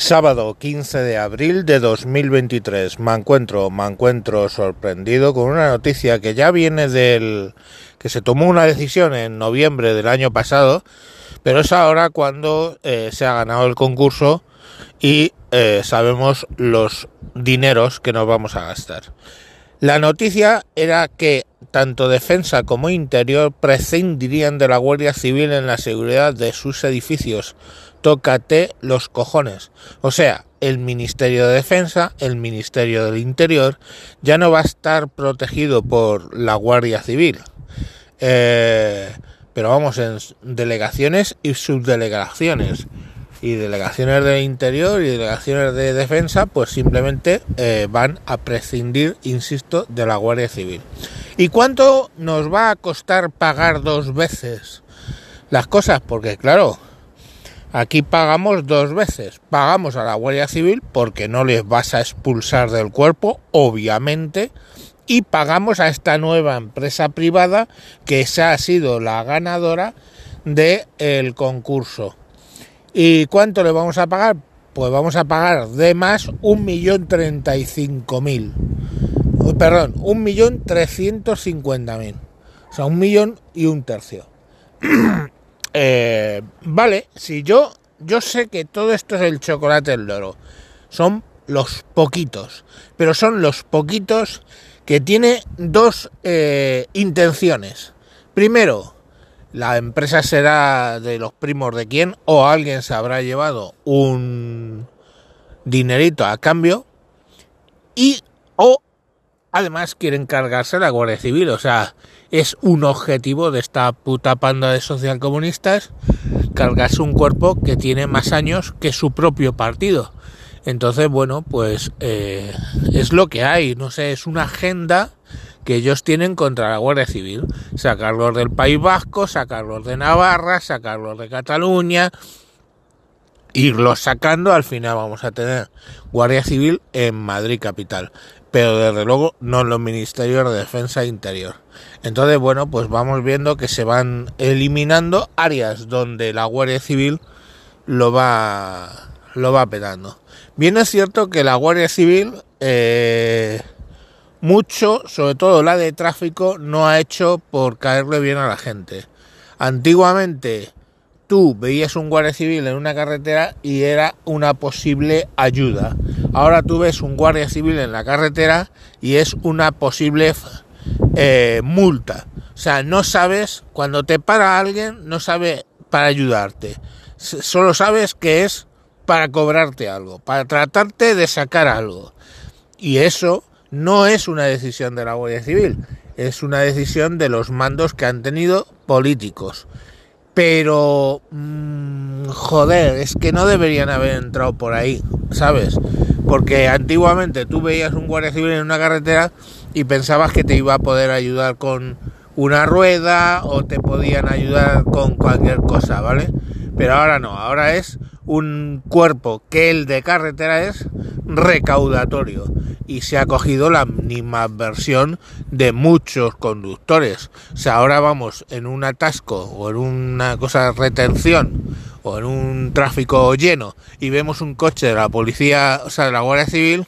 Sábado 15 de abril de 2023. Me encuentro, me encuentro sorprendido con una noticia que ya viene del que se tomó una decisión en noviembre del año pasado, pero es ahora cuando eh, se ha ganado el concurso y eh, sabemos los dineros que nos vamos a gastar. La noticia era que tanto defensa como interior prescindirían de la Guardia Civil en la seguridad de sus edificios tócate los cojones. O sea, el Ministerio de Defensa, el Ministerio del Interior, ya no va a estar protegido por la Guardia Civil. Eh, pero vamos, en delegaciones y subdelegaciones. Y delegaciones de interior y delegaciones de defensa, pues simplemente eh, van a prescindir, insisto, de la Guardia Civil. ¿Y cuánto nos va a costar pagar dos veces las cosas? Porque claro, Aquí pagamos dos veces. Pagamos a la Guardia Civil porque no les vas a expulsar del cuerpo, obviamente, y pagamos a esta nueva empresa privada que esa ha sido la ganadora del concurso. ¿Y cuánto le vamos a pagar? Pues vamos a pagar de más un millón treinta y cinco mil. Perdón, un millón trescientos cincuenta mil. O sea, un millón y un tercio. Eh, vale, si yo, yo sé que todo esto es el chocolate del loro, son los poquitos, pero son los poquitos que tiene dos eh, intenciones. Primero, la empresa será de los primos de quién o alguien se habrá llevado un dinerito a cambio y o además quieren cargarse la Guardia Civil, o sea, es un objetivo de esta puta panda de socialcomunistas cargarse un cuerpo que tiene más años que su propio partido. Entonces, bueno, pues eh, es lo que hay, no sé, es una agenda que ellos tienen contra la Guardia Civil. Sacarlos del País Vasco, sacarlos de Navarra, sacarlos de Cataluña, irlos sacando, al final vamos a tener Guardia Civil en Madrid capital pero desde luego no los ministerios de defensa e interior. Entonces, bueno, pues vamos viendo que se van eliminando áreas donde la Guardia Civil lo va lo va petando. Bien es cierto que la Guardia Civil eh, mucho, sobre todo la de tráfico, no ha hecho por caerle bien a la gente. Antiguamente tú veías un guardia civil en una carretera y era una posible ayuda. Ahora tú ves un guardia civil en la carretera y es una posible eh, multa. O sea, no sabes, cuando te para alguien, no sabe para ayudarte. Solo sabes que es para cobrarte algo, para tratarte de sacar algo. Y eso no es una decisión de la Guardia Civil, es una decisión de los mandos que han tenido políticos pero mmm, joder, es que no deberían haber entrado por ahí, ¿sabes? Porque antiguamente tú veías un guardia civil en una carretera y pensabas que te iba a poder ayudar con una rueda o te podían ayudar con cualquier cosa, ¿vale? Pero ahora no, ahora es un cuerpo que el de carretera es recaudatorio y se ha cogido la versión de muchos conductores. O sea, ahora vamos en un atasco o en una cosa de retención o en un tráfico lleno y vemos un coche de la policía, o sea, de la Guardia Civil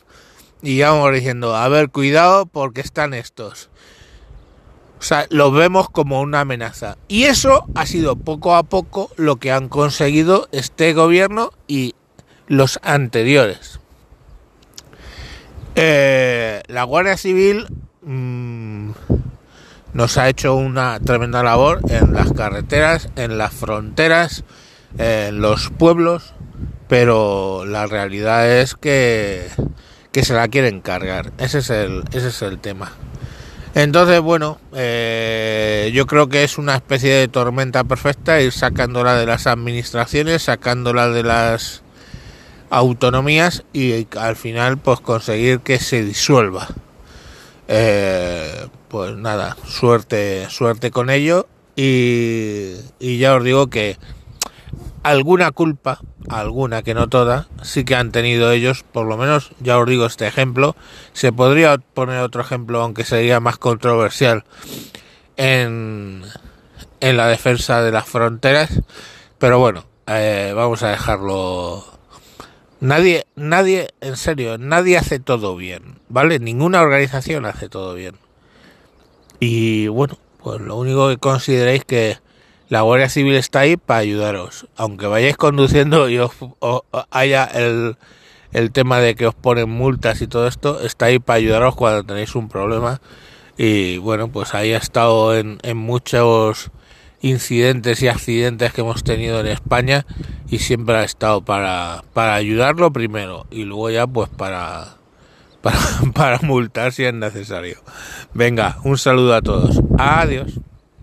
y ya vamos diciendo, a ver, cuidado porque están estos. O sea, los vemos como una amenaza. Y eso ha sido poco a poco lo que han conseguido este gobierno y los anteriores. Eh, la Guardia Civil mm, nos ha hecho una tremenda labor en las carreteras, en las fronteras, en los pueblos, pero la realidad es que, que se la quieren cargar. Ese es el, ese es el tema. Entonces, bueno, eh, yo creo que es una especie de tormenta perfecta ir sacándola de las administraciones, sacándola de las autonomías y al final pues conseguir que se disuelva. Eh, pues nada, suerte, suerte con ello. Y, y ya os digo que alguna culpa, alguna que no toda, sí que han tenido ellos, por lo menos ya os digo este ejemplo, se podría poner otro ejemplo aunque sería más controversial en, en la defensa de las fronteras, pero bueno, eh, vamos a dejarlo Nadie, nadie, en serio, nadie hace todo bien, ¿vale? Ninguna organización hace todo bien. Y bueno, pues lo único que consideréis que la Guardia Civil está ahí para ayudaros. Aunque vayáis conduciendo y os, haya el, el tema de que os ponen multas y todo esto, está ahí para ayudaros cuando tenéis un problema. Y bueno, pues ahí ha estado en, en muchos incidentes y accidentes que hemos tenido en España y siempre ha estado para, para ayudarlo primero y luego ya pues para, para, para multar si es necesario. Venga, un saludo a todos. Adiós.